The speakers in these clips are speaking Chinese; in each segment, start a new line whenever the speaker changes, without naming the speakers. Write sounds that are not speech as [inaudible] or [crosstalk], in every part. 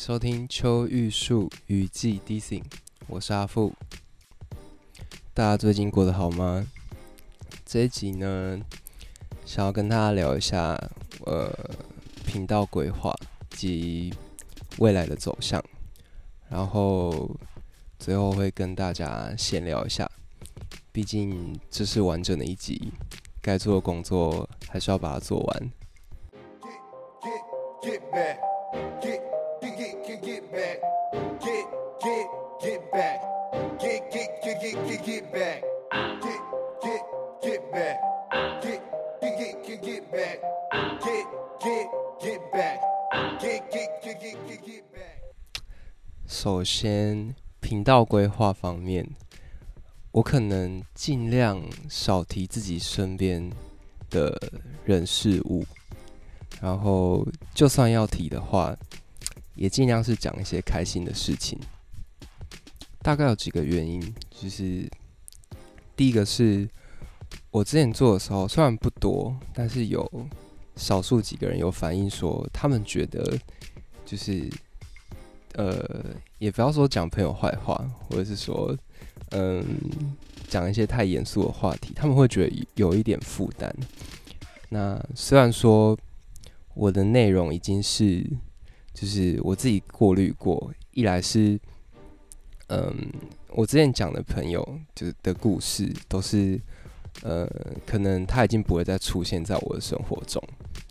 收听秋玉树雨季 d i s i n g 我是阿富。大家最近过得好吗？这一集呢，想要跟大家聊一下呃频道规划及未来的走向，然后最后会跟大家闲聊一下。毕竟这是完整的一集，该做的工作还是要把它做完。先，频道规划方面，我可能尽量少提自己身边的人事物。然后，就算要提的话，也尽量是讲一些开心的事情。大概有几个原因，就是第一个是我之前做的时候，虽然不多，但是有少数几个人有反映说，他们觉得就是呃，也不要说讲朋友坏话，或者是说嗯，讲一些太严肃的话题，他们会觉得有一点负担。那虽然说。我的内容已经是，就是我自己过滤过。一来是，嗯，我之前讲的朋友就是的故事，都是，呃，可能他已经不会再出现在我的生活中，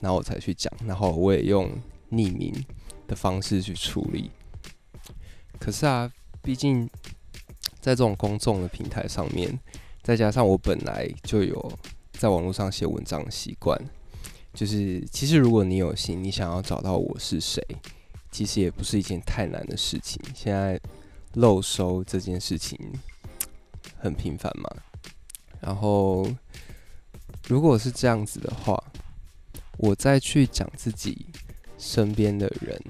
然后我才去讲。然后我也用匿名的方式去处理。可是啊，毕竟在这种公众的平台上面，再加上我本来就有在网络上写文章的习惯。就是，其实如果你有心，你想要找到我是谁，其实也不是一件太难的事情。现在漏收这件事情很频繁嘛，然后如果是这样子的话，我再去讲自己身边的人，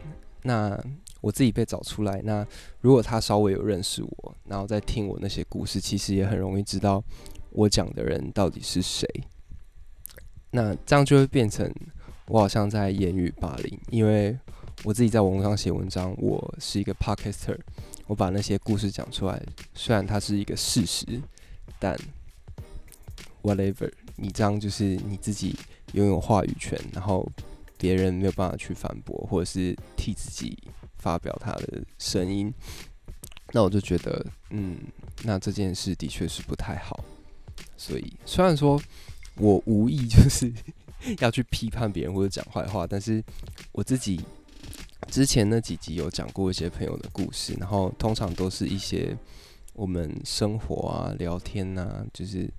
那我自己被找出来，那如果他稍微有认识我，然后再听我那些故事，其实也很容易知道我讲的人到底是谁。那这样就会变成我好像在言语霸凌，因为我自己在网络上写文章，我是一个 podcaster，我把那些故事讲出来，虽然它是一个事实，但 whatever，你这样就是你自己拥有话语权，然后别人没有办法去反驳，或者是替自己发表他的声音，那我就觉得，嗯，那这件事的确是不太好，所以虽然说。我无意就是要去批判别人或者讲坏话，但是我自己之前那几集有讲过一些朋友的故事，然后通常都是一些我们生活啊、聊天啊，就是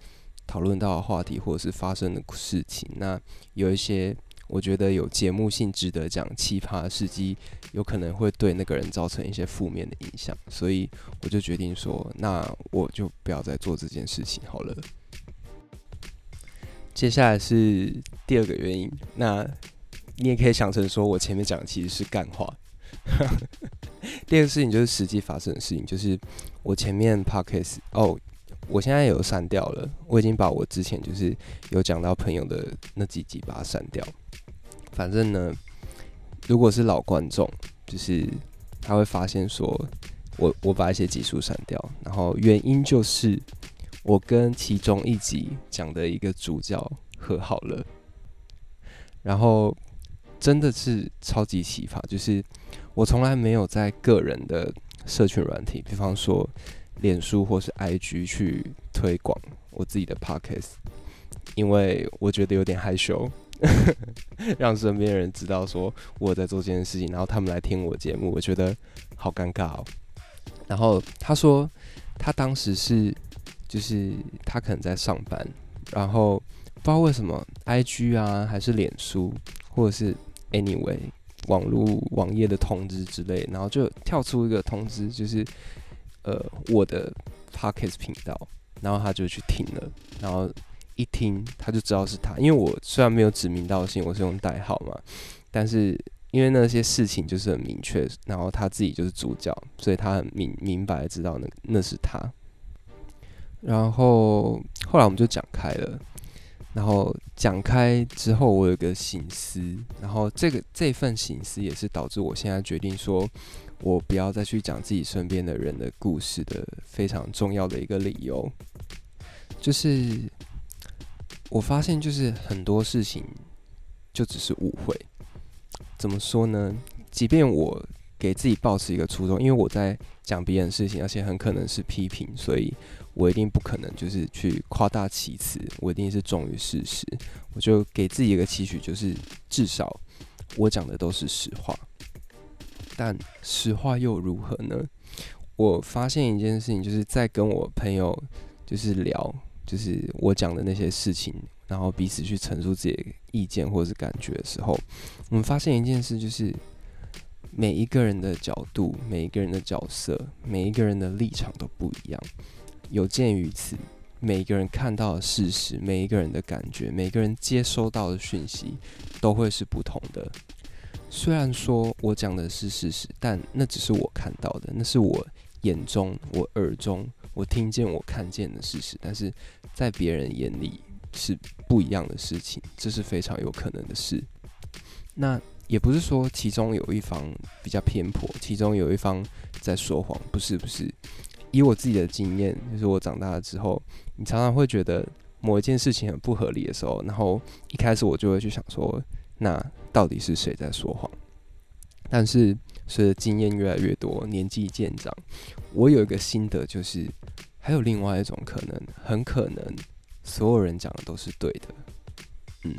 讨论到的话题或者是发生的事情。那有一些我觉得有节目性值得讲奇葩事迹，有可能会对那个人造成一些负面的影响，所以我就决定说，那我就不要再做这件事情好了。接下来是第二个原因，那你也可以想成说我前面讲的其实是干话。[laughs] 第二个事情就是实际发生的事情，就是我前面 podcast 哦，我现在有删掉了，我已经把我之前就是有讲到朋友的那几集把它删掉。反正呢，如果是老观众，就是他会发现说我我把一些集数删掉，然后原因就是。我跟其中一集讲的一个主角和好了，然后真的是超级奇葩，就是我从来没有在个人的社群软体，比方说脸书或是 IG 去推广我自己的 Podcast，因为我觉得有点害羞，[laughs] 让身边人知道说我在做这件事情，然后他们来听我节目，我觉得好尴尬哦。然后他说他当时是。就是他可能在上班，然后不知道为什么，IG 啊，还是脸书，或者是 anyway，网络网页的通知之类，然后就跳出一个通知，就是呃我的 Podcast 频道，然后他就去听了，然后一听他就知道是他，因为我虽然没有指名道姓，我是用代号嘛，但是因为那些事情就是很明确，然后他自己就是主角，所以他很明明白知道那那是他，然后后来我们就讲开了。然后讲开之后，我有个醒思，然后这个这份醒思也是导致我现在决定说，我不要再去讲自己身边的人的故事的非常重要的一个理由，就是我发现就是很多事情就只是误会，怎么说呢？即便我给自己保持一个初衷，因为我在讲别人的事情，而且很可能是批评，所以。我一定不可能就是去夸大其词，我一定是忠于事实。我就给自己一个期许，就是至少我讲的都是实话。但实话又如何呢？我发现一件事情，就是在跟我朋友就是聊，就是我讲的那些事情，然后彼此去陈述自己的意见或者是感觉的时候，我们发现一件事，就是每一个人的角度、每一个人的角色、每一个人的立场都不一样。有鉴于此，每一个人看到的事实，每一个人的感觉，每个人接收到的讯息，都会是不同的。虽然说我讲的是事实，但那只是我看到的，那是我眼中、我耳中、我听见、我看见的事实。但是在别人眼里是不一样的事情，这是非常有可能的事。那也不是说其中有一方比较偏颇，其中有一方在说谎，不是，不是。以我自己的经验，就是我长大了之后，你常常会觉得某一件事情很不合理的时候，然后一开始我就会去想说，那到底是谁在说谎？但是随着经验越来越多，年纪渐长，我有一个心得，就是还有另外一种可能，很可能所有人讲的都是对的，嗯，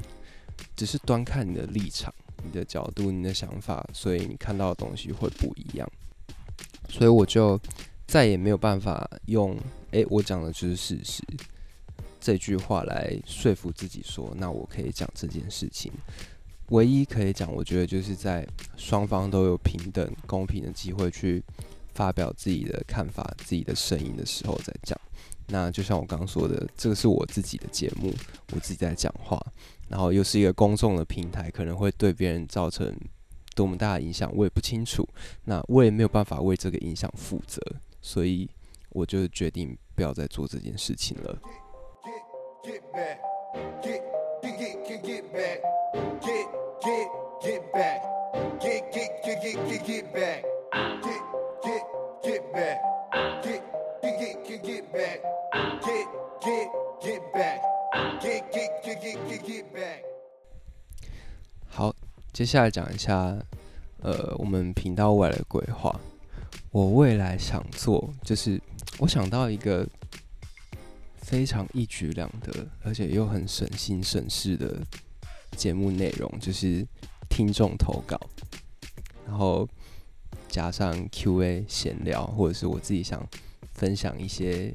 只是端看你的立场、你的角度、你的想法，所以你看到的东西会不一样，所以我就。再也没有办法用“诶，我讲的就是事实”这句话来说服自己说，那我可以讲这件事情。唯一可以讲，我觉得就是在双方都有平等、公平的机会去发表自己的看法、自己的声音的时候再讲。那就像我刚刚说的，这个是我自己的节目，我自己在讲话，然后又是一个公众的平台，可能会对别人造成多么大的影响，我也不清楚。那我也没有办法为这个影响负责。所以，我就决定不要再做这件事情了。接下来讲一下，呃，我们频道未来的规划。我未来想做，就是我想到一个非常一举两得，而且又很省心省事的节目内容，就是听众投稿，然后加上 Q&A 闲聊，或者是我自己想分享一些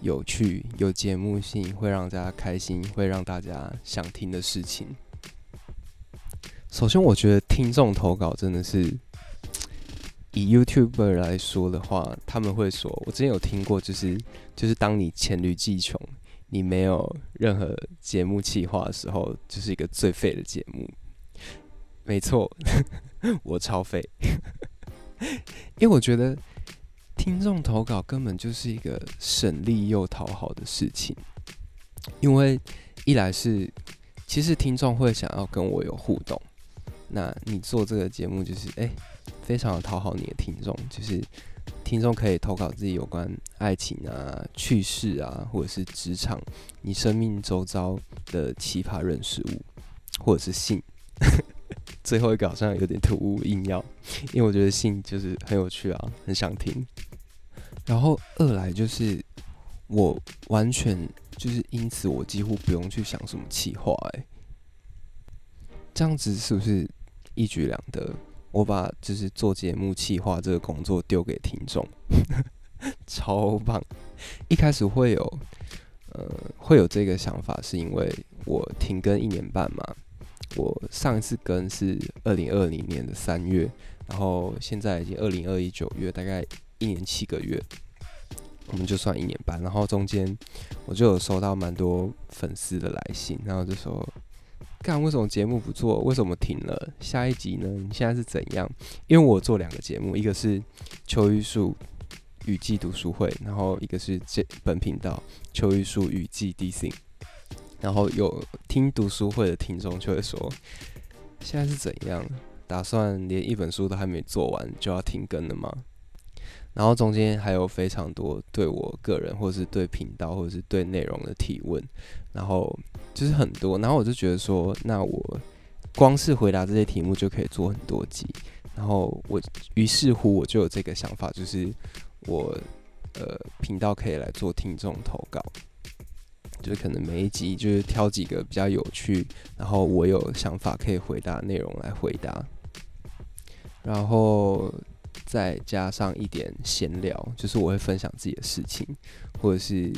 有趣、有节目性、会让大家开心、会让大家想听的事情。首先，我觉得听众投稿真的是。以 YouTuber 来说的话，他们会说，我之前有听过，就是就是当你黔驴技穷，你没有任何节目企划的时候，就是一个最废的节目。没错，[laughs] 我超废，[laughs] 因为我觉得听众投稿根本就是一个省力又讨好的事情，因为一来是其实听众会想要跟我有互动，那你做这个节目就是哎。非常讨好你的听众，就是听众可以投稿自己有关爱情啊、趣事啊，或者是职场、你生命周遭的奇葩人事物，或者是性。[laughs] 最后一个好像有点突兀，硬要，因为我觉得性就是很有趣啊，很想听。然后二来就是我完全就是因此我几乎不用去想什么企划，哎，这样子是不是一举两得？我把就是做节目企划这个工作丢给听众，[laughs] 超棒！一开始会有呃会有这个想法，是因为我停更一年半嘛，我上一次更是二零二零年的三月，然后现在已经二零二一九月，大概一年七个月，我们就算一年半。然后中间我就有收到蛮多粉丝的来信，然后就说：“干，为什么节目不做？为什么停了？下一集呢？你现在是怎样？”因为我做两个节目，一个是秋玉树雨季读书会，然后一个是这本频道秋玉树雨季 DC。然后有听读书会的听众就会说：“现在是怎样？打算连一本书都还没做完就要停更了吗？”然后中间还有非常多对我个人，或是对频道，或是对内容的提问，然后就是很多。然后我就觉得说，那我光是回答这些题目就可以做很多集。然后我于是乎我就有这个想法，就是我呃频道可以来做听众投稿。就是可能每一集就是挑几个比较有趣，然后我有想法可以回答内容来回答，然后再加上一点闲聊，就是我会分享自己的事情，或者是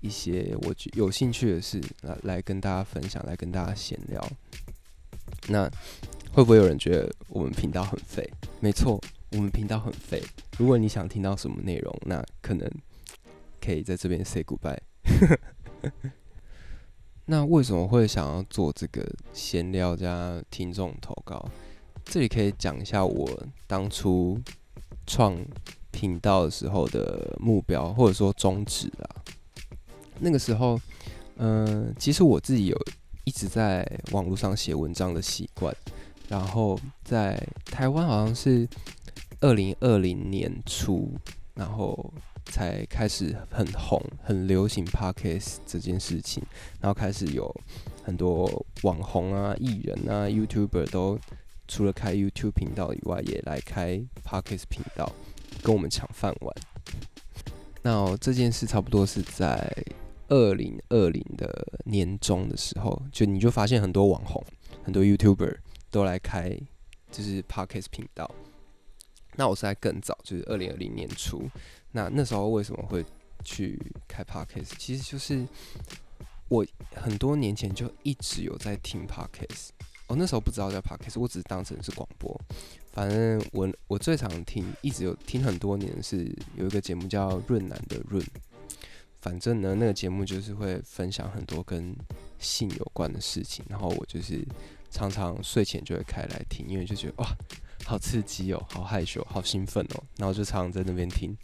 一些我觉有兴趣的事来来跟大家分享，来跟大家闲聊。那会不会有人觉得我们频道很废？没错，我们频道很废。如果你想听到什么内容，那可能可以在这边 say goodbye。[laughs] 那为什么会想要做这个闲聊加听众投稿？这里可以讲一下我当初创频道的时候的目标，或者说宗旨啊。那个时候，嗯、其实我自己有一直在网络上写文章的习惯，然后在台湾好像是二零二零年初，然后。才开始很红、很流行 Podcast 这件事情，然后开始有很多网红啊、艺人啊、YouTuber 都除了开 YouTube 频道以外，也来开 Podcast 频道，跟我们抢饭碗。那这件事差不多是在二零二零的年中的时候，就你就发现很多网红、很多 YouTuber 都来开就是 Podcast 频道。那我是在更早，就是二零二零年初。那那时候为什么会去开 Podcast？其实就是我很多年前就一直有在听 Podcast。我那时候不知道叫 Podcast，我只是当成是广播。反正我我最常听，一直有听很多年是有一个节目叫《润南的润》。反正呢，那个节目就是会分享很多跟性有关的事情，然后我就是常常睡前就会开来听，因为就觉得哇。好刺激哦，好害羞，好兴奋哦，然后就常常在那边听。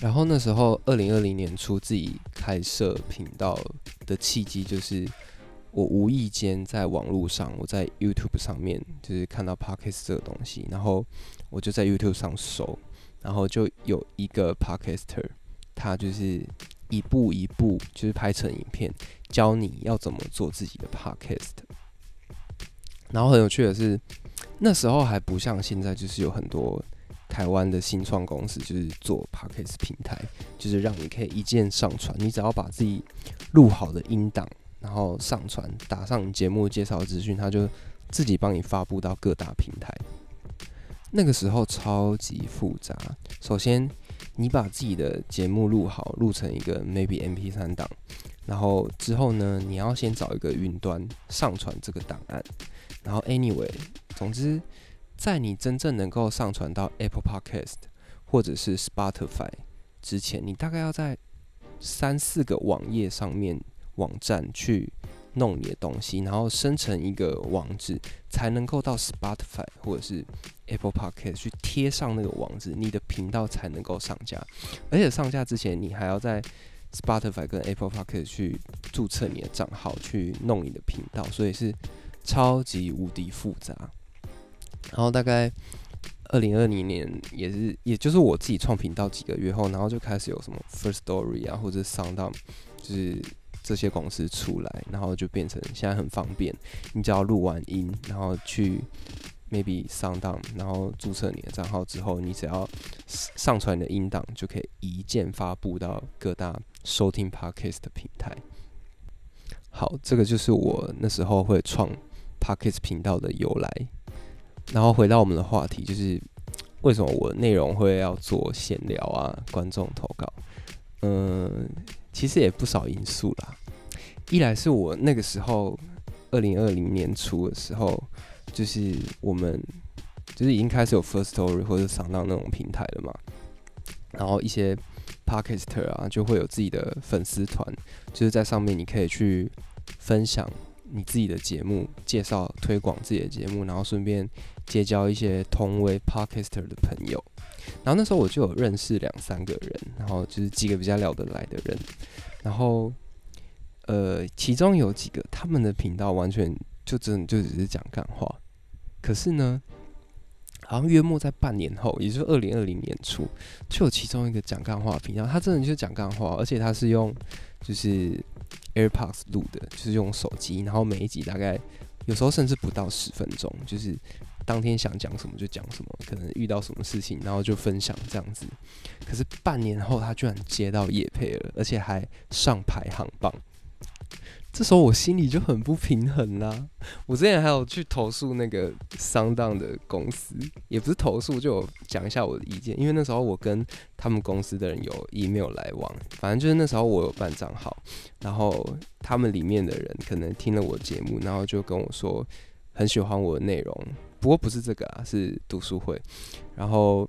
然后那时候，二零二零年初自己开设频道的契机，就是我无意间在网络上，我在 YouTube 上面就是看到 Podcast 这个东西，然后我就在 YouTube 上搜，然后就有一个 Podcaster，他就是一步一步就是拍成影片，教你要怎么做自己的 Podcast。然后很有趣的是，那时候还不像现在，就是有很多台湾的新创公司，就是做 Podcast 平台，就是让你可以一键上传，你只要把自己录好的音档，然后上传，打上节目介绍资讯，它就自己帮你发布到各大平台。那个时候超级复杂，首先你把自己的节目录好，录成一个 maybe MP3 档，然后之后呢，你要先找一个云端上传这个档案。然后，anyway，总之，在你真正能够上传到 Apple Podcast 或者是 Spotify 之前，你大概要在三四个网页上面网站去弄你的东西，然后生成一个网址，才能够到 Spotify 或者是 Apple Podcast 去贴上那个网址，你的频道才能够上架。而且上架之前，你还要在 Spotify 跟 Apple Podcast 去注册你的账号，去弄你的频道，所以是。超级无敌复杂，然后大概二零二零年也是，也就是我自己创频道几个月后，然后就开始有什么 First Story 啊，或者 SoundOn，就是这些公司出来，然后就变成现在很方便，你只要录完音，然后去 maybe SoundOn，然后注册你的账号之后，你只要上传你的音档，就可以一键发布到各大收听 Podcast 的平台。好，这个就是我那时候会创。Podcast 频道的由来，然后回到我们的话题，就是为什么我内容会要做闲聊啊？观众投稿，嗯，其实也不少因素啦。一来是我那个时候二零二零年初的时候，就是我们就是已经开始有 First Story 或者上当那种平台了嘛，然后一些 Podcaster 啊就会有自己的粉丝团，就是在上面你可以去分享你自己的节目，介绍推广自己的节目，然后顺便结交一些同为 Podcaster 的朋友。然后那时候我就有认识两三个人，然后就是几个比较聊得来的人，然后呃，其中有几个他们的频道完全就真的就只是讲干话，可是呢，好像约莫在半年后，也就是二零二零年初，就有其中一个讲干话频道，他真的就讲干话，而且他是用就是 AirPods 录的，就是用手机，然后每一集大概有时候甚至不到十分钟，就是。当天想讲什么就讲什么，可能遇到什么事情，然后就分享这样子。可是半年后，他居然接到叶配了，而且还上排行榜。这时候我心里就很不平衡啦、[laughs] 我之前还有去投诉那个商档的公司，也不是投诉，就讲一下我的意见。因为那时候我跟他们公司的人有 email 来往，反正就是那时候我有办账号，然后他们里面的人可能听了我节目，然后就跟我说很喜欢我的内容。不过不是这个啊，是读书会，然后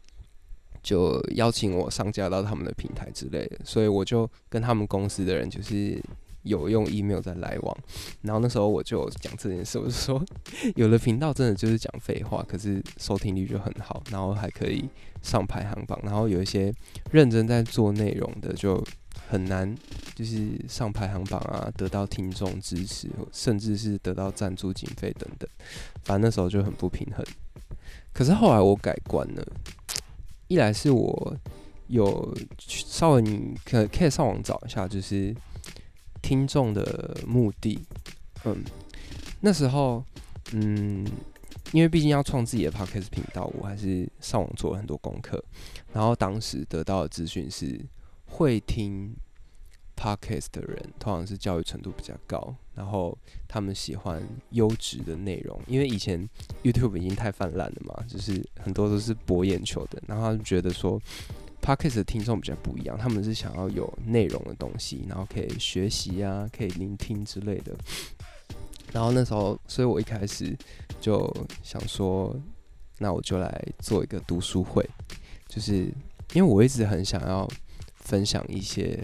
就邀请我上架到他们的平台之类的，所以我就跟他们公司的人就是有用 email 在来往，然后那时候我就讲这件事，我就说 [laughs] 有的频道真的就是讲废话，可是收听率就很好，然后还可以上排行榜，然后有一些认真在做内容的就。很难，就是上排行榜啊，得到听众支持，甚至是得到赞助经费等等。反正那时候就很不平衡。可是后来我改观了，一来是我有稍微你可可以上网找一下，就是听众的目的。嗯，那时候，嗯，因为毕竟要创自己的 podcast 频道，我还是上网做了很多功课。然后当时得到的资讯是。会听 podcast 的人，通常是教育程度比较高，然后他们喜欢优质的内容，因为以前 YouTube 已经太泛滥了嘛，就是很多都是博眼球的，然后他们觉得说 podcast 的听众比较不一样，他们是想要有内容的东西，然后可以学习啊，可以聆听之类的。然后那时候，所以我一开始就想说，那我就来做一个读书会，就是因为我一直很想要。分享一些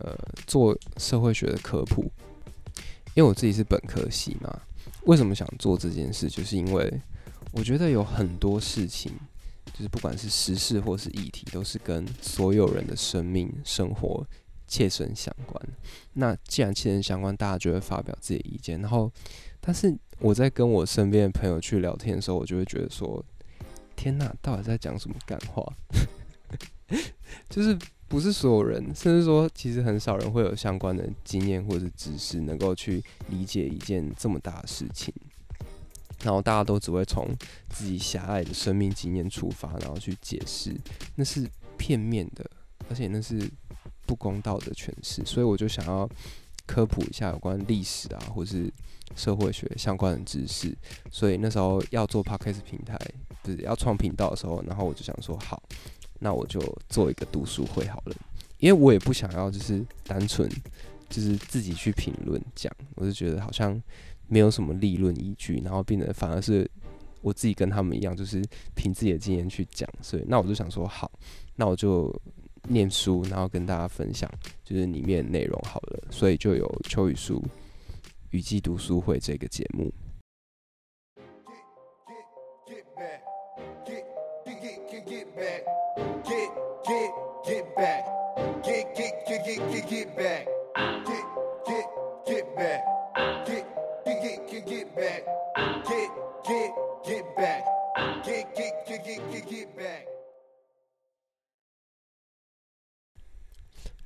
呃做社会学的科普，因为我自己是本科系嘛。为什么想做这件事？就是因为我觉得有很多事情，就是不管是时事或是议题，都是跟所有人的生命生活切身相关。那既然切身相关，大家就会发表自己的意见。然后，但是我在跟我身边的朋友去聊天的时候，我就会觉得说：天呐，到底在讲什么干话？[laughs] 就是。不是所有人，甚至说，其实很少人会有相关的经验或者知识，能够去理解一件这么大的事情。然后大家都只会从自己狭隘的生命经验出发，然后去解释，那是片面的，而且那是不公道的诠释。所以我就想要科普一下有关历史啊，或是社会学相关的知识。所以那时候要做 Podcast 平台，不是要创频道的时候，然后我就想说，好。那我就做一个读书会好了，因为我也不想要就是单纯就是自己去评论讲，我就觉得好像没有什么立论依据，然后变得反而是我自己跟他们一样，就是凭自己的经验去讲，所以那我就想说好，那我就念书，然后跟大家分享就是里面内容好了，所以就有秋雨书雨季读书会这个节目。Back. 嘅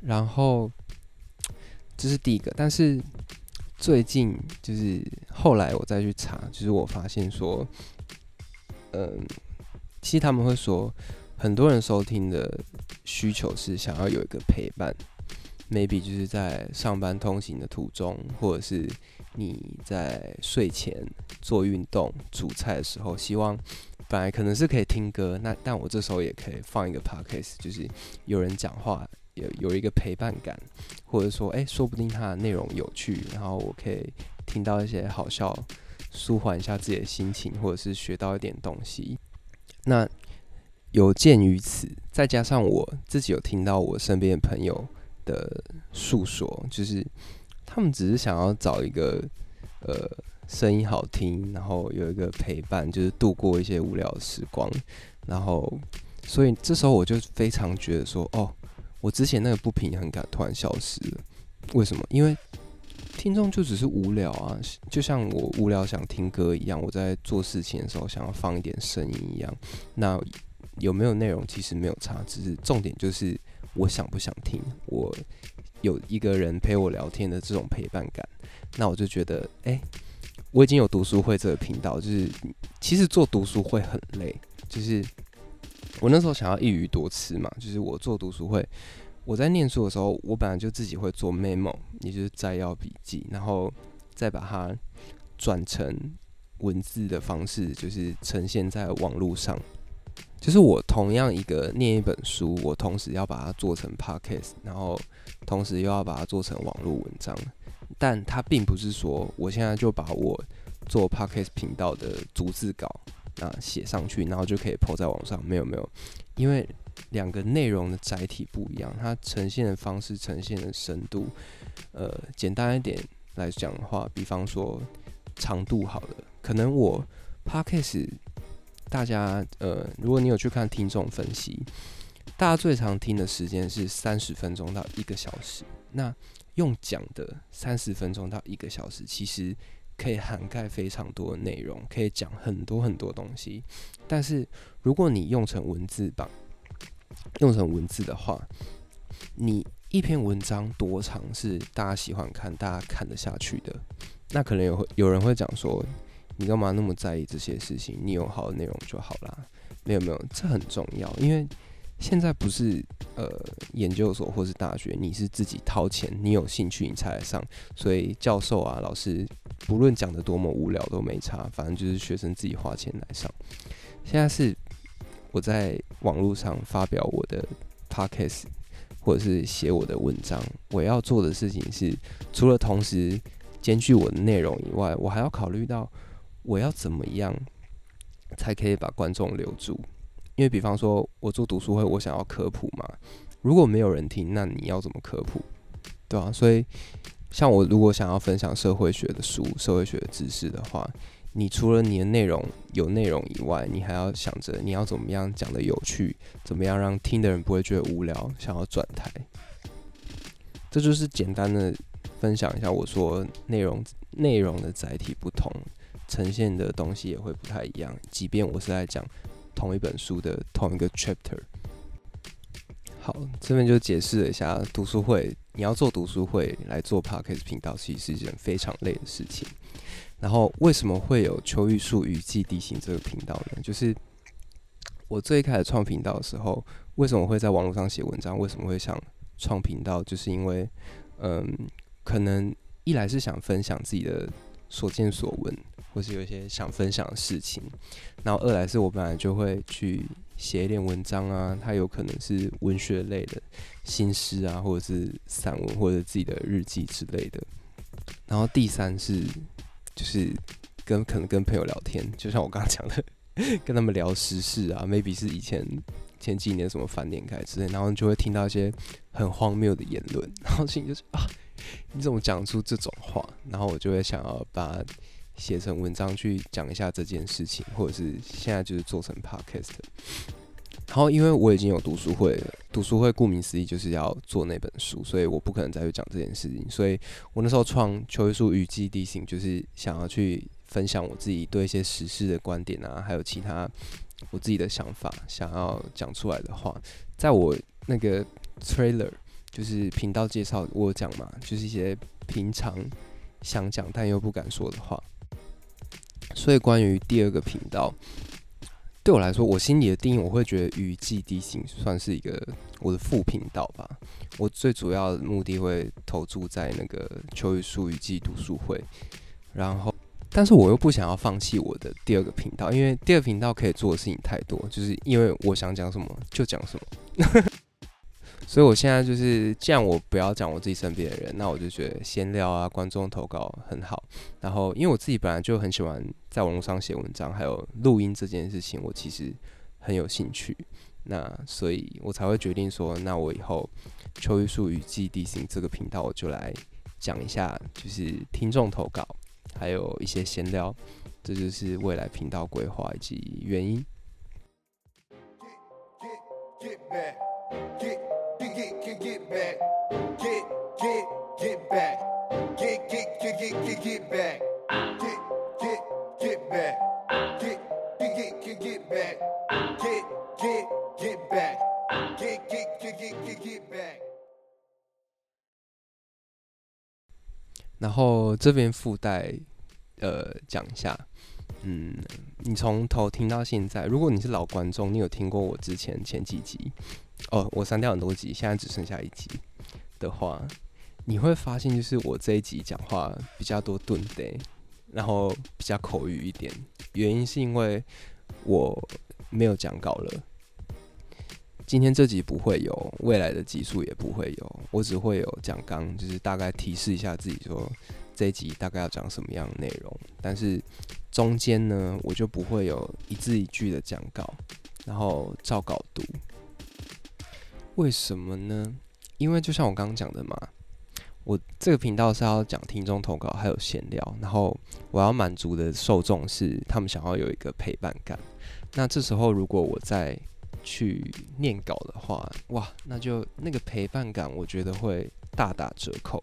然后这是第一个，但是最近就是后来我再去查，就是我发现说，嗯，其实他们会说，很多人收听的需求是想要有一个陪伴，maybe 就是在上班通行的途中，或者是你在睡前做运动、煮菜的时候，希望本来可能是可以听歌，那但我这时候也可以放一个 podcast，就是有人讲话。有有一个陪伴感，或者说，哎、说不定它的内容有趣，然后我可以听到一些好笑，舒缓一下自己的心情，或者是学到一点东西。那有鉴于此，再加上我自己有听到我身边的朋友的诉说，就是他们只是想要找一个呃声音好听，然后有一个陪伴，就是度过一些无聊的时光。然后，所以这时候我就非常觉得说，哦，我之前那个不平衡感突然消失了。为什么？因为听众就只是无聊啊，就像我无聊想听歌一样，我在做事情的时候想要放一点声音一样。那有没有内容其实没有差，只是重点就是我想不想听，我有一个人陪我聊天的这种陪伴感，那我就觉得，哎，我已经有读书会这个频道，就是其实做读书会很累，就是我那时候想要一鱼多吃嘛，就是我做读书会，我在念书的时候，我本来就自己会做 memo，也就是摘要笔记，然后再把它转成文字的方式，就是呈现在网络上。就是我同样一个念一本书，我同时要把它做成 podcast，然后同时又要把它做成网络文章。但它并不是说我现在就把我做 podcast 频道的逐字稿啊写上去，然后就可以 po 在网上。没有没有，因为两个内容的载体不一样，它呈现的方式、呈现的深度，呃，简单一点来讲的话，比方说长度好了，可能我 podcast。大家呃，如果你有去看听众分析，大家最常听的时间是三十分钟到一个小时。那用讲的三十分钟到一个小时，其实可以涵盖非常多的内容，可以讲很多很多东西。但是如果你用成文字版，用成文字的话，你一篇文章多长是大家喜欢看、大家看得下去的？那可能有会有人会讲说。你干嘛那么在意这些事情？你有好的内容就好啦。没有没有，这很重要，因为现在不是呃研究所或是大学，你是自己掏钱，你有兴趣你才来上。所以教授啊、老师，不论讲得多么无聊都没差，反正就是学生自己花钱来上。现在是我在网络上发表我的 podcast，或者是写我的文章，我要做的事情是，除了同时兼具我的内容以外，我还要考虑到。我要怎么样才可以把观众留住？因为比方说，我做读书会，我想要科普嘛。如果没有人听，那你要怎么科普？对啊，所以，像我如果想要分享社会学的书、社会学的知识的话，你除了你的内容有内容以外，你还要想着你要怎么样讲得有趣，怎么样让听的人不会觉得无聊，想要转台。这就是简单的分享一下，我说内容内容的载体不同。呈现的东西也会不太一样，即便我是在讲同一本书的同一个 chapter。好，这边就解释了一下读书会，你要做读书会来做 podcast 频道，其实是一件非常累的事情。然后为什么会有秋玉树雨季地形这个频道呢？就是我最开始创频道的时候，为什么会在网络上写文章？为什么会想创频道？就是因为，嗯，可能一来是想分享自己的所见所闻。或是有一些想分享的事情，然后二来是我本来就会去写一点文章啊，它有可能是文学类的新诗啊，或者是散文，或者自己的日记之类的。然后第三是就是跟可能跟朋友聊天，就像我刚刚讲的，[laughs] 跟他们聊时事啊，maybe 是以前前几年什么翻脸开之类，然后你就会听到一些很荒谬的言论，然后心里就是啊，你怎么讲出这种话？然后我就会想要把。写成文章去讲一下这件事情，或者是现在就是做成 podcast。然后因为我已经有读书会了，读书会顾名思义就是要做那本书，所以我不可能再去讲这件事情。所以我那时候创秋玉树雨季地形，就是想要去分享我自己对一些时事的观点啊，还有其他我自己的想法，想要讲出来的话，在我那个 trailer 就是频道介绍我讲嘛，就是一些平常想讲但又不敢说的话。所以，关于第二个频道，对我来说，我心里的定义，我会觉得雨季地形算是一个我的副频道吧。我最主要的目的会投注在那个秋雨树雨季读书会，然后，但是我又不想要放弃我的第二个频道，因为第二频道可以做的事情太多，就是因为我想讲什么就讲什么。所以我现在就是，既然我不要讲我自己身边的人，那我就觉得闲聊啊，观众投稿很好。然后，因为我自己本来就很喜欢在网络上写文章，还有录音这件事情，我其实很有兴趣。那所以，我才会决定说，那我以后秋玉树雨季地形这个频道，我就来讲一下，就是听众投稿，还有一些闲聊，这就是未来频道规划以及原因。然后这边附带，呃，讲一下，嗯，你从头听到现在，如果你是老观众，你有听过我之前前几集，哦，我删掉很多集，现在只剩下一集的话，你会发现就是我这一集讲话比较多顿的，然后比较口语一点，原因是因为我没有讲稿了。今天这集不会有，未来的集数也不会有，我只会有讲纲，就是大概提示一下自己说这一集大概要讲什么样的内容。但是中间呢，我就不会有一字一句的讲稿，然后照稿读。为什么呢？因为就像我刚刚讲的嘛，我这个频道是要讲听众投稿还有闲聊，然后我要满足的受众是他们想要有一个陪伴感。那这时候如果我在去念稿的话，哇，那就那个陪伴感，我觉得会大打折扣。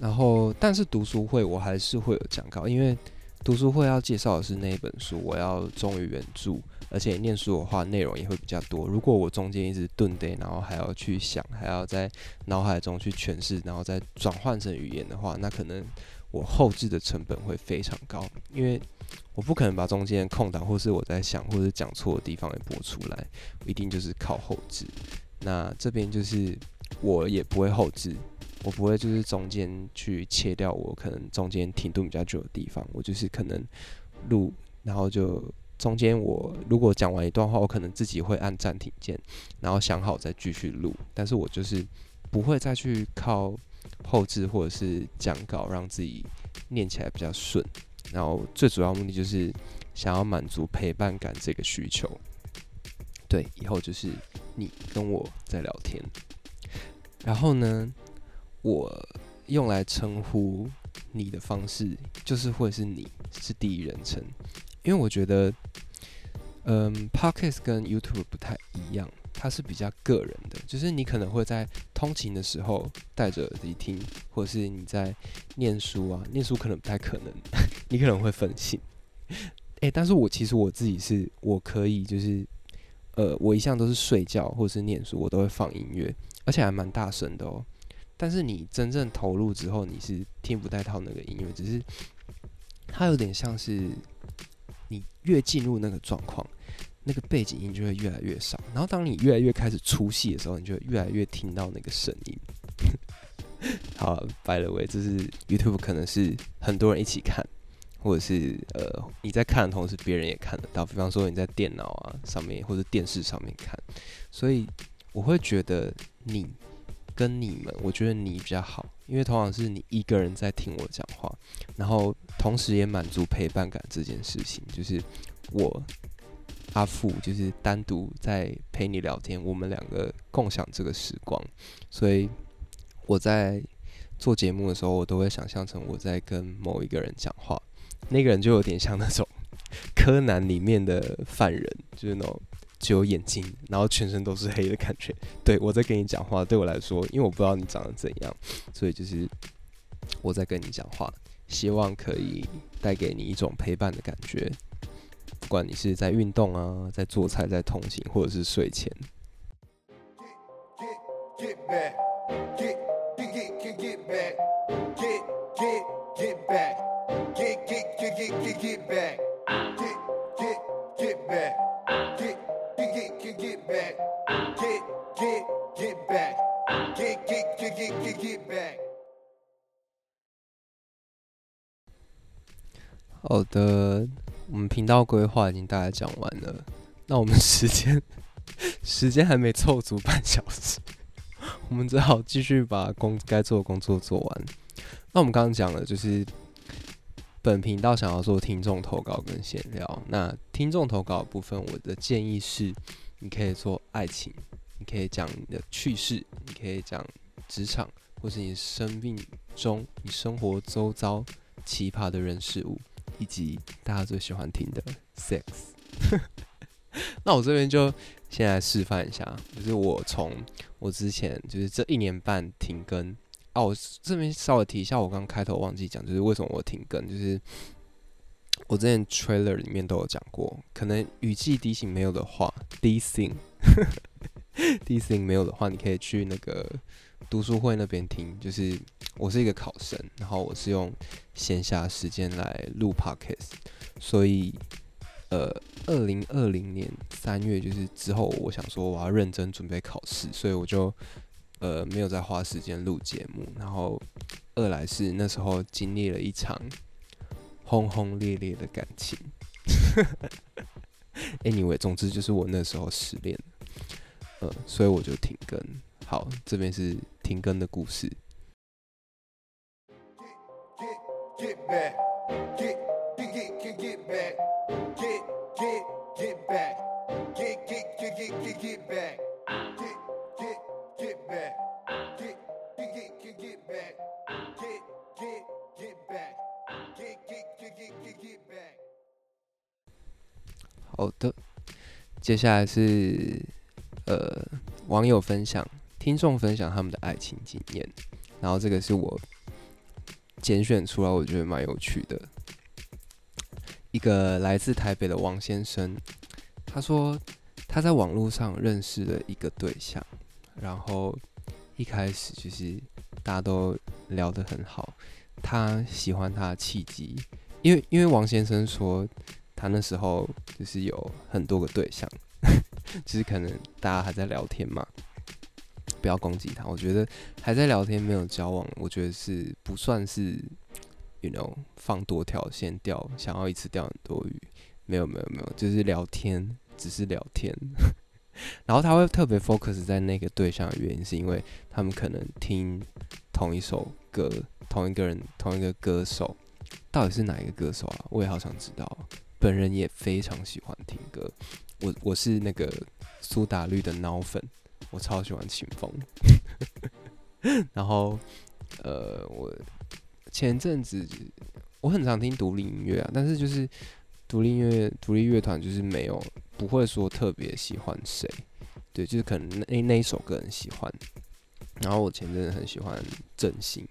然后，但是读书会我还是会有讲稿，因为读书会要介绍的是那一本书，我要忠于原著，而且念书的话内容也会比较多。如果我中间一直顿呆，然后还要去想，还要在脑海中去诠释，然后再转换成语言的话，那可能我后置的成本会非常高，因为。我不可能把中间空档，或是我在想，或是讲错的地方给播出来，一定就是靠后置。那这边就是我也不会后置，我不会就是中间去切掉我可能中间停顿比较久的地方，我就是可能录，然后就中间我如果讲完一段话，我可能自己会按暂停键，然后想好再继续录，但是我就是不会再去靠后置或者是讲稿让自己念起来比较顺。然后最主要目的就是想要满足陪伴感这个需求。对，以后就是你跟我在聊天，然后呢，我用来称呼你的方式就是会是你是第一人称，因为我觉得，嗯，Podcast 跟 YouTube 不太一样。它是比较个人的，就是你可能会在通勤的时候戴着耳机听，或者是你在念书啊，念书可能不太可能，[laughs] 你可能会分心。诶、但是我其实我自己是，我可以就是，呃，我一向都是睡觉或者是念书，我都会放音乐，而且还蛮大声的哦。但是你真正投入之后，你是听不太到那个音乐，只是它有点像是你越进入那个状况。那个背景音就会越来越少，然后当你越来越开始出戏的时候，你就越来越听到那个声音。[laughs] 好，by the way，这是 YouTube，可能是很多人一起看，或者是呃你在看的同时，别人也看得到。比方说你在电脑啊上面或者电视上面看，所以我会觉得你跟你们，我觉得你比较好，因为通常是你一个人在听我讲话，然后同时也满足陪伴感这件事情，就是我。阿富就是单独在陪你聊天，我们两个共享这个时光，所以我在做节目的时候，我都会想象成我在跟某一个人讲话，那个人就有点像那种柯南里面的犯人，就是那种只有眼睛，然后全身都是黑的感觉。对，我在跟你讲话，对我来说，因为我不知道你长得怎样，所以就是我在跟你讲话，希望可以带给你一种陪伴的感觉。不管你是在运动啊，在做菜，在通勤，或者是睡前。好的。我们频道规划已经大概讲完了，那我们时间时间还没凑足半小时，我们只好继续把工该做的工作做完。那我们刚刚讲了，就是本频道想要做听众投稿跟闲聊。那听众投稿部分，我的建议是，你可以做爱情，你可以讲你的趣事，你可以讲职场，或是你生命中、你生活周遭奇葩的人事物，以及大家最喜欢听的 sex。[laughs] 那我这边就先来示范一下，就是我从我之前就是这一年半停更哦、啊，我这边稍微提一下，我刚开头忘记讲，就是为什么我停更，就是我之前 trailer 里面都有讲过，可能语气低型没有的话，desing，desing [laughs] 没有的话，你可以去那个读书会那边听，就是我是一个考生，然后我是用闲暇时间来录 podcast，所以。呃，二零二零年三月就是之后，我想说我要认真准备考试，所以我就呃没有再花时间录节目。然后二来是那时候经历了一场轰轰烈烈的感情。[laughs] [laughs] Anyway，总之就是我那时候失恋了，呃，所以我就停更。好，这边是停更的故事。好的，接下来是呃网友分享、听众分享他们的爱情经验，然后这个是我拣选出来，我觉得蛮有趣的。一个来自台北的王先生，他说他在网络上认识了一个对象，然后一开始就是大家都聊得很好，他喜欢他的契机，因为因为王先生说。他那时候就是有很多个对象，[laughs] 就是可能大家还在聊天嘛，不要攻击他。我觉得还在聊天没有交往，我觉得是不算是，you know，放多条线钓，想要一次钓很多鱼。没有没有没有，就是聊天，只是聊天。[laughs] 然后他会特别 focus 在那个对象的原因，是因为他们可能听同一首歌，同一个人，同一个歌手，到底是哪一个歌手啊？我也好想知道。本人也非常喜欢听歌，我我是那个苏打绿的脑粉，我超喜欢秦风。然后，呃，我前阵子我很常听独立音乐啊，但是就是独立音乐、独立乐团就是没有不会说特别喜欢谁，对，就是可能那那一首歌很喜欢。然后我前阵子很喜欢郑兴，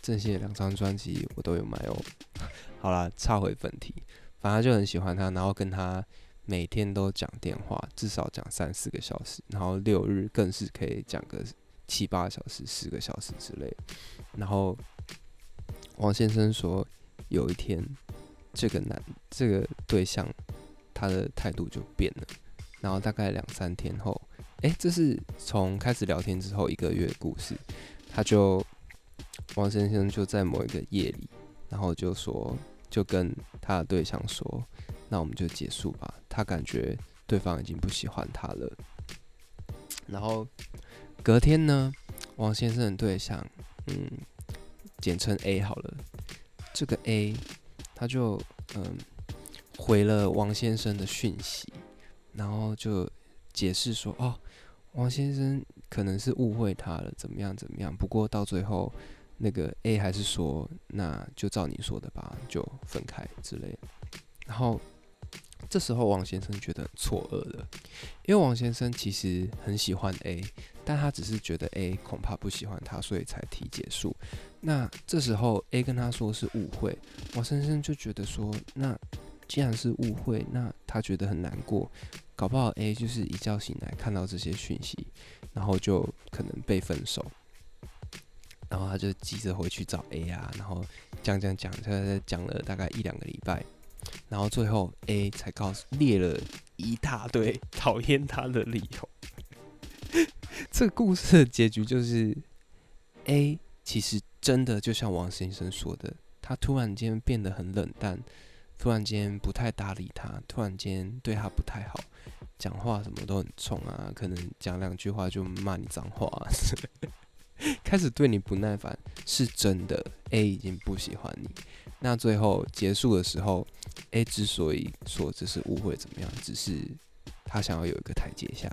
郑兴的两张专辑我都有买哦。[laughs] 好啦，岔回本题。反正就很喜欢他，然后跟他每天都讲电话，至少讲三四个小时，然后六日更是可以讲个七八小时、十个小时之类。然后王先生说，有一天这个男这个对象他的态度就变了，然后大概两三天后，诶，这是从开始聊天之后一个月的故事，他就王先生就在某一个夜里，然后就说。就跟他的对象说：“那我们就结束吧。”他感觉对方已经不喜欢他了。然后隔天呢，王先生的对象，嗯，简称 A 好了。这个 A 他就嗯回了王先生的讯息，然后就解释说：“哦，王先生可能是误会他了，怎么样怎么样。”不过到最后。那个 A 还是说，那就照你说的吧，就分开之类的。然后这时候王先生觉得很错愕了，因为王先生其实很喜欢 A，但他只是觉得 A 恐怕不喜欢他，所以才提结束。那这时候 A 跟他说是误会，王先生就觉得说，那既然是误会，那他觉得很难过，搞不好 A 就是一觉醒来看到这些讯息，然后就可能被分手。然后他就急着回去找 A 啊，然后讲讲讲，他讲了大概一两个礼拜，然后最后 A 才告诉列了一大堆讨厌他的理由。[laughs] 这个故事的结局就是 A 其实真的就像王先生说的，他突然间变得很冷淡，突然间不太搭理他，突然间对他不太好。讲话什么都很冲啊，可能讲两句话就骂你脏话啊，[laughs] 开始对你不耐烦，是真的。A 已经不喜欢你，那最后结束的时候，A 之所以说这是误会怎么样，只是他想要有一个台阶下，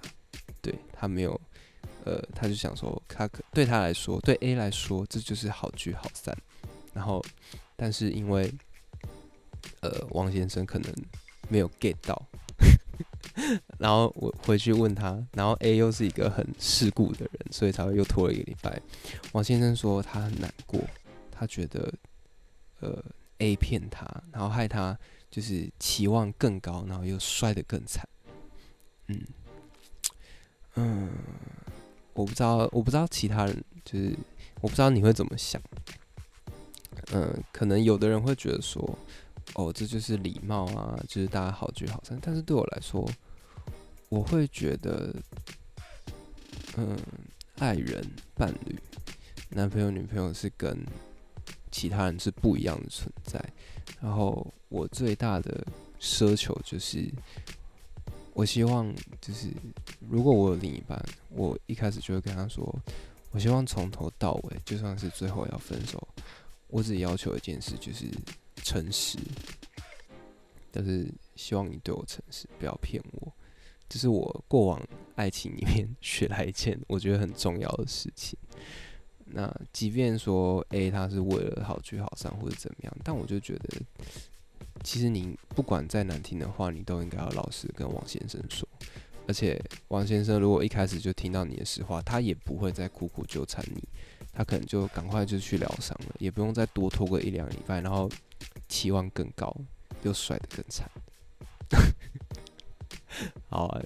对，他没有，呃，他就想说他可对他来说，对 A 来说，这就是好聚好散。然后，但是因为，呃，王先生可能没有 get 到。然后我回去问他，然后 A 又是一个很世故的人，所以才会又拖了一个礼拜。王先生说他很难过，他觉得呃 A 骗他，然后害他就是期望更高，然后又摔得更惨。嗯嗯，我不知道，我不知道其他人，就是我不知道你会怎么想。嗯，可能有的人会觉得说，哦，这就是礼貌啊，就是大家好聚好散。但是对我来说，我会觉得，嗯，爱人、伴侣、男朋友、女朋友是跟其他人是不一样的存在。然后我最大的奢求就是，我希望就是，如果我有另一半，我一开始就会跟他说，我希望从头到尾，就算是最后要分手，我只要求一件事，就是诚实。但是希望你对我诚实，不要骗我。这是我过往爱情里面学来一件我觉得很重要的事情。那即便说 A 他是为了好聚好散或者怎么样，但我就觉得，其实你不管再难听的话，你都应该要老实跟王先生说。而且王先生如果一开始就听到你的实话，他也不会再苦苦纠缠你，他可能就赶快就去疗伤了，也不用再多拖个一两礼拜，然后期望更高，又摔得更惨。[laughs] 好啊，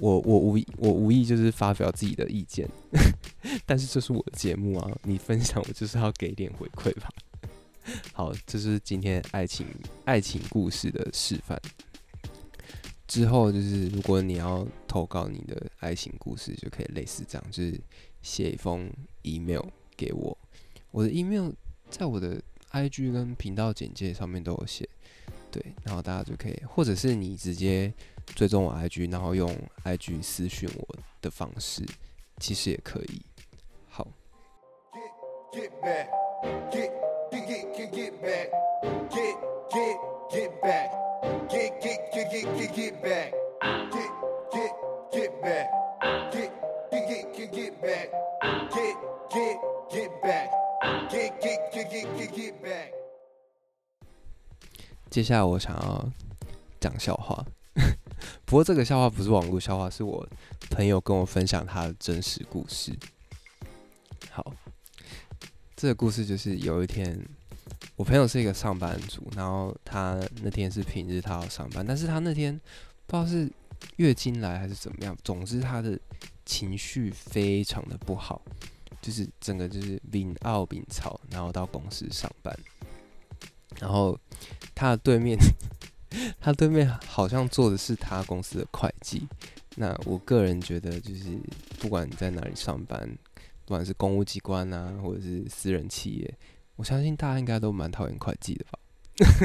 我我无意我无意就是发表自己的意见，[laughs] 但是这是我的节目啊，你分享我就是要给点回馈吧。[laughs] 好，这是今天爱情爱情故事的示范。之后就是如果你要投稿你的爱情故事，就可以类似这样，就是写一封 email 给我，我的 email 在我的 IG 跟频道简介上面都有写。对，然后大家就可以，或者是你直接追踪我 IG，然后用 IG 私讯我的方式，其实也可以。好。接下来我想要讲笑话，[laughs] 不过这个笑话不是网络笑话，是我朋友跟我分享他的真实故事。好，这个故事就是有一天，我朋友是一个上班族，然后他那天是平日，他要上班，但是他那天不知道是月经来还是怎么样，总之他的情绪非常的不好，就是整个就是面懊面草，然后到公司上班。然后他的对面，[laughs] 他对面好像坐的是他公司的会计。那我个人觉得，就是不管你在哪里上班，不管是公务机关啊，或者是私人企业，我相信大家应该都蛮讨厌会计的吧？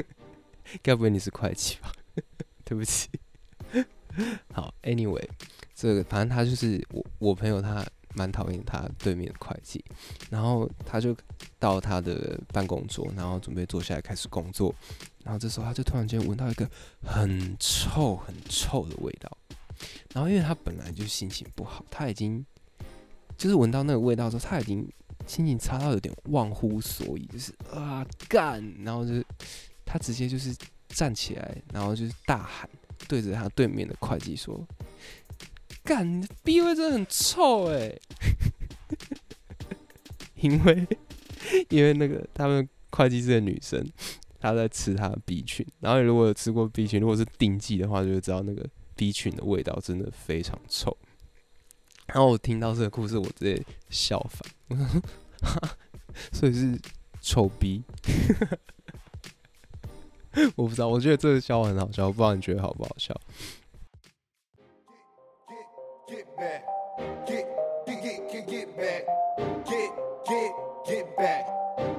[laughs] 该不会你是会计吧？[laughs] 对不起。好，Anyway，这个反正他就是我我朋友他。蛮讨厌他对面的会计，然后他就到他的办公桌，然后准备坐下来开始工作，然后这时候他就突然间闻到一个很臭很臭的味道，然后因为他本来就心情不好，他已经就是闻到那个味道之后，他已经心情差到有点忘乎所以，就是啊干，然后就是他直接就是站起来，然后就是大喊，对着他对面的会计说。干，你的鼻味真的很臭哎！[laughs] 因为因为那个他们会计师的女生，她在吃她的 B 群，然后你如果有吃过 B 群，如果是定剂的话，就会知道那个 B 群的味道真的非常臭。然后我听到这个故事，我直接笑翻，我说，所以是臭逼。[laughs] 我不知道，我觉得这个笑话很好笑，我不知道你觉得好不好笑。
Get back, get get get get back, get get get back,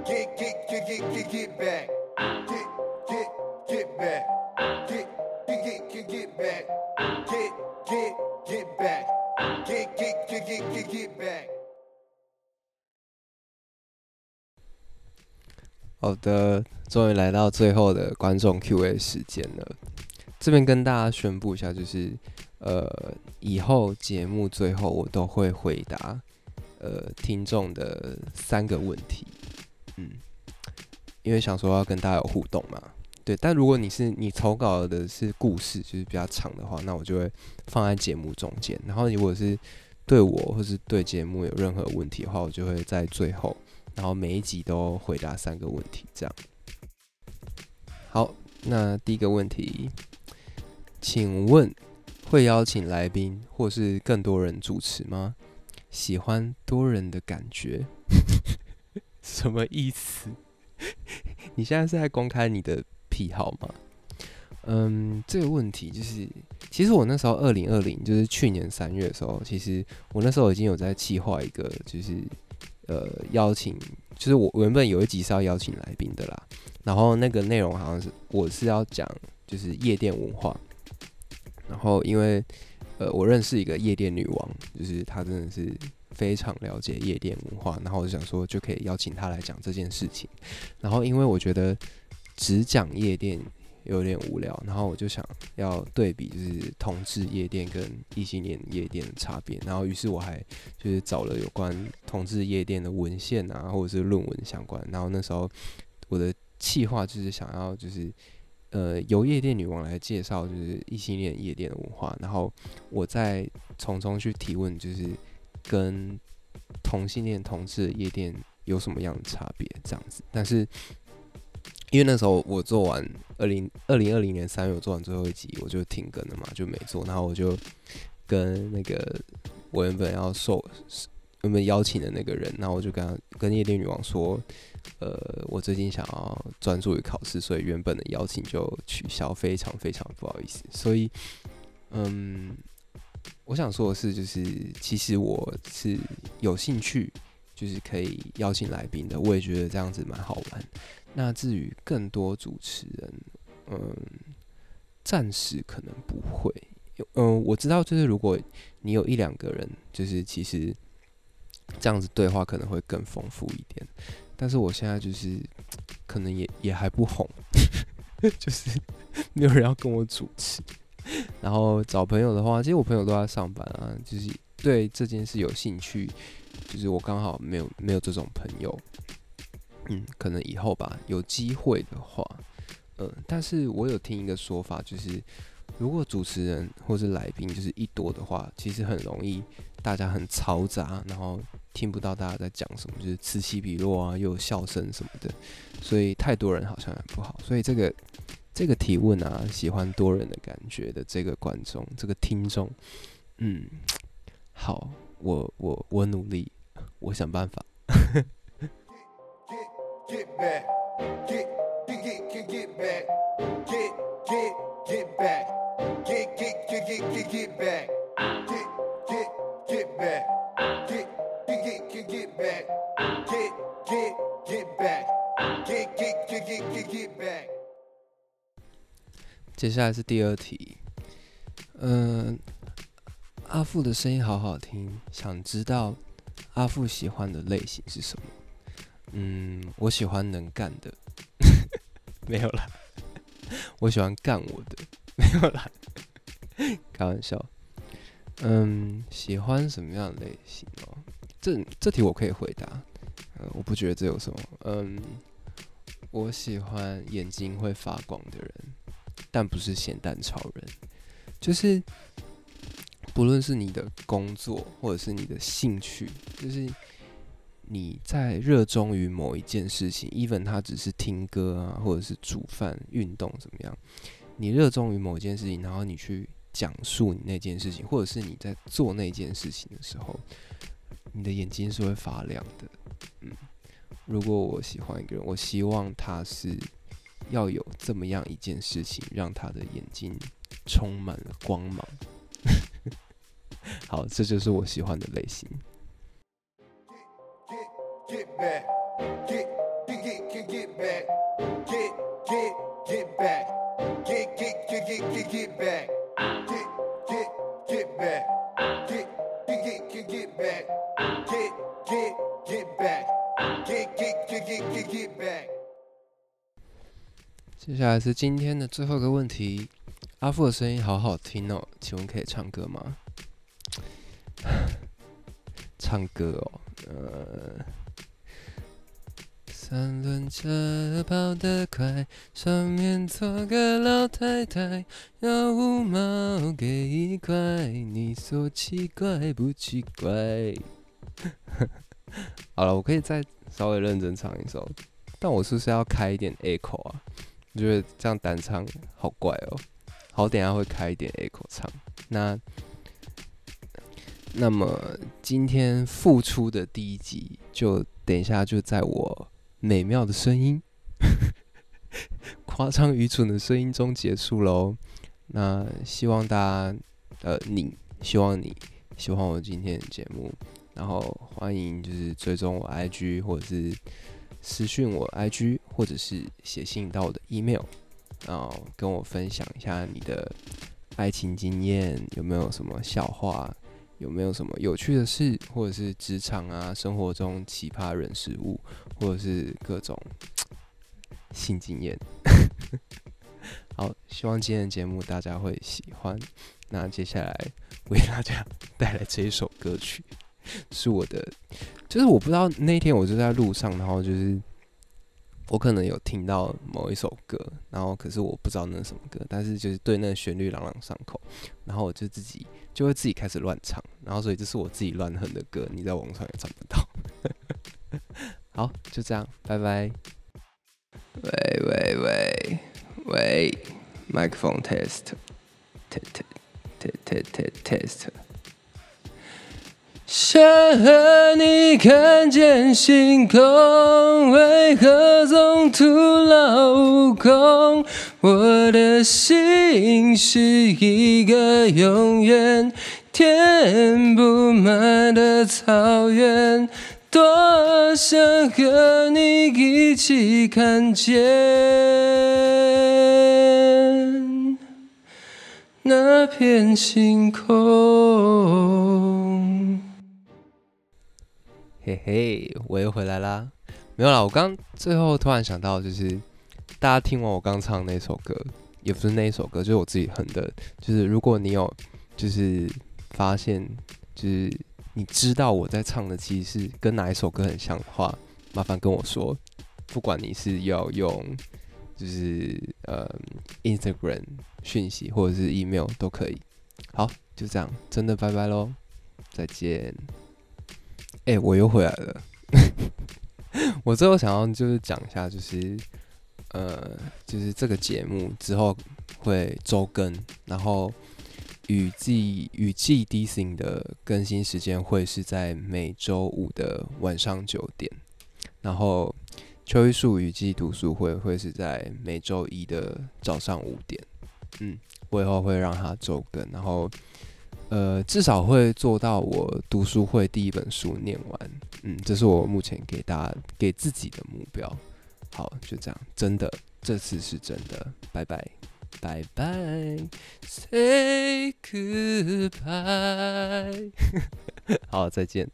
get get get get get get back, get get get back, get get get get back, get get get get get get back。
好的，终于来到最后的观众 Q A 时间了，这边跟大家宣布一下，就是。呃，以后节目最后我都会回答呃听众的三个问题。嗯，因为想说要跟大家有互动嘛。对，但如果你是你投稿的是故事，就是比较长的话，那我就会放在节目中间。然后如果是对我或是对节目有任何问题的话，我就会在最后，然后每一集都回答三个问题，这样。好，那第一个问题，请问会邀请来宾或是更多人主持吗？喜欢多人的感觉？[laughs] 什么意思？你现在是在公开你的？癖好吗？嗯，这个问题就是，其实我那时候二零二零就是去年三月的时候，其实我那时候已经有在计划一个，就是呃邀请，就是我原本有一集是要邀请来宾的啦，然后那个内容好像是我是要讲就是夜店文化，然后因为呃我认识一个夜店女王，就是她真的是非常了解夜店文化，然后我就想说就可以邀请她来讲这件事情，然后因为我觉得。只讲夜店有点无聊，然后我就想要对比，就是同志夜店跟异性恋夜店的差别。然后于是我还就是找了有关同志夜店的文献啊，或者是论文相关。然后那时候我的计划就是想要就是呃由夜店女王来介绍就是异性恋夜店的文化，然后我再从中去提问，就是跟同性恋同志的夜店有什么样的差别这样子。但是因为那时候我做完二零二零二零年三月我做完最后一集，我就停更了嘛，就没做。然后我就跟那个我原本要受原本邀请的那个人，然后我就跟他跟夜店女王说，呃，我最近想要专注于考试，所以原本的邀请就取消，非常非常不好意思。所以，嗯，我想说的是，就是其实我是有兴趣，就是可以邀请来宾的，我也觉得这样子蛮好玩。那至于更多主持人，嗯，暂时可能不会。嗯，我知道，就是如果你有一两个人，就是其实这样子对话可能会更丰富一点。但是我现在就是可能也也还不红，[laughs] 就是没有人要跟我主持。然后找朋友的话，其实我朋友都在上班啊，就是对这件事有兴趣，就是我刚好没有没有这种朋友。嗯，可能以后吧，有机会的话，嗯，但是我有听一个说法，就是如果主持人或是来宾就是一多的话，其实很容易大家很嘈杂，然后听不到大家在讲什么，就是此起彼落啊，又有笑声什么的，所以太多人好像也不好。所以这个这个提问啊，喜欢多人的感觉的这个观众，这个听众，嗯，好，我我我努力，我想办法。
Get back, get, get, get, get, back, get, get, get back,
接下来是第二题，嗯，阿富的声音好好听，想知道阿富喜欢的类型是什么？嗯，我喜欢能干的，[laughs] 没有啦。我喜欢干我的，[laughs] 没有啦，开玩笑。嗯，喜欢什么样的类型哦？这这题我可以回答。嗯，我不觉得这有什么。嗯，我喜欢眼睛会发光的人，但不是咸蛋超人。就是不论是你的工作，或者是你的兴趣，就是。你在热衷于某一件事情，even 它只是听歌啊，或者是煮饭、运动怎么样？你热衷于某一件事情，然后你去讲述你那件事情，或者是你在做那件事情的时候，你的眼睛是会发亮的。嗯，如果我喜欢一个人，我希望他是要有这么样一件事情，让他的眼睛充满了光芒。[laughs] 好，这就是我喜欢的类型。接下来是今天的最后一个问题。阿富的声音好好听哦，请问可以唱歌吗？[laughs] 唱歌哦，呃，三轮车跑得快，上面坐个老太太，要五毛给一块，你说奇怪不奇怪？[laughs] 好了，我可以再稍微认真唱一首，但我是不是要开一点 echo 啊？我觉得这样单唱好怪哦。好，等下会开一点 echo 唱。那那么今天复出的第一集，就等一下就在我美妙的声音、[laughs] 夸张愚蠢的声音中结束喽。那希望大家，呃，你希望你喜欢我今天的节目，然后欢迎就是追踪我 IG 或者是私讯我 IG，或者是写信到我的 email。然后跟我分享一下你的爱情经验，有没有什么笑话，有没有什么有趣的事，或者是职场啊、生活中奇葩人事物，或者是各种性经验。[laughs] 好，希望今天的节目大家会喜欢。那接下来为大家带来这一首歌曲，是我的，就是我不知道那天我就在路上，然后就是。我可能有听到某一首歌，然后可是我不知道那是什么歌，但是就是对那旋律朗朗上口，然后我就自己就会自己开始乱唱，然后所以这是我自己乱哼的歌，你在网上也找不到。[laughs] 好，就这样，拜拜。喂喂喂喂，麦克风 test，test，test，test，test。想和你看见星空，为何总徒劳无功？我的心是一个永远填不满的草原，多想和你一起看见那片星空。嘿嘿，我又回来啦！没有啦，我刚最后突然想到，就是大家听完我刚唱的那首歌，也不是那一首歌，就是我自己哼的。就是如果你有，就是发现，就是你知道我在唱的其实是跟哪一首歌很像的话，麻烦跟我说。不管你是要用，就是呃 Instagram 讯息或者是 email 都可以。好，就这样，真的拜拜喽，再见。哎、我又回来了。[laughs] 我最后想要就是讲一下，就是呃，就是这个节目之后会周更，然后雨季雨季 d i s i n g 的更新时间会是在每周五的晚上九点，然后秋艺术雨季读书会会是在每周一的早上五点。嗯，我以后会让它周更，然后。呃，至少会做到我读书会第一本书念完，嗯，这是我目前给大家给自己的目标。好，就这样，真的，这次是真的，拜拜，拜拜，say goodbye，[laughs] 好，再见。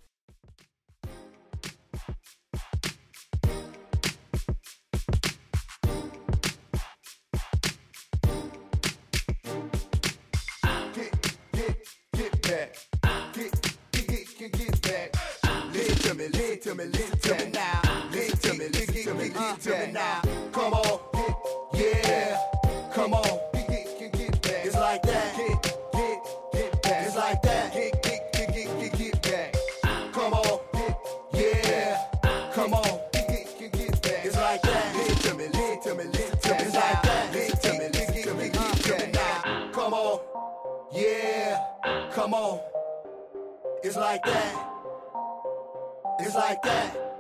me, listen to me now. Listen to me, listen to me, listen to me now. Come on, yeah, come on. It's like that. It's like that. Get back. Come on, yeah, come on. It's like that. Listen to me, listen to me, listen to me. It's like that. Listen to me, listen to me, listen to me now. Come on, yeah, come on. It's like that like that.